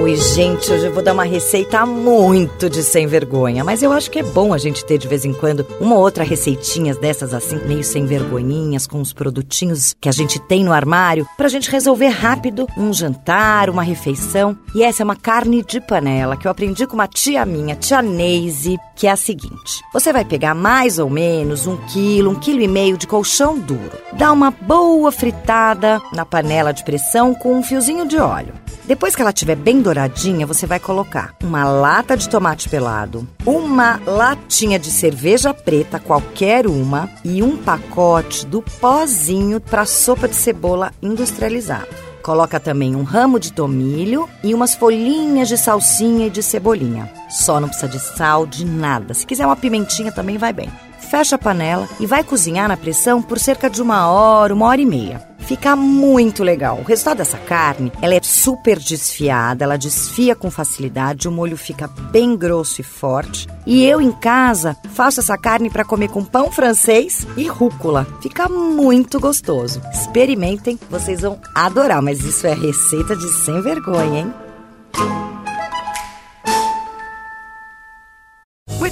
Oi, gente, hoje eu vou dar uma receita muito de sem vergonha, mas eu acho que é bom a gente ter de vez em quando uma ou outra receitinhas dessas assim, meio sem vergonhinhas, com os produtinhos que a gente tem no armário, pra gente resolver rápido um jantar, uma refeição. E essa é uma carne de panela que eu aprendi com uma tia minha, tia Neise, que é a seguinte: você vai pegar mais ou menos um quilo, um quilo e meio de colchão duro, dá uma boa fritada na panela de pressão com um fiozinho de óleo. Depois que ela estiver bem douradinha, você vai colocar uma lata de tomate pelado, uma latinha de cerveja preta, qualquer uma, e um pacote do pozinho para sopa de cebola industrializada. Coloca também um ramo de tomilho e umas folhinhas de salsinha e de cebolinha. Só não precisa de sal, de nada. Se quiser uma pimentinha também vai bem. Fecha a panela e vai cozinhar na pressão por cerca de uma hora, uma hora e meia. Fica muito legal. O resultado dessa carne, ela é super desfiada, ela desfia com facilidade, o molho fica bem grosso e forte. E eu em casa faço essa carne para comer com pão francês e rúcula. Fica muito gostoso. Experimentem, vocês vão adorar, mas isso é receita de sem vergonha, hein?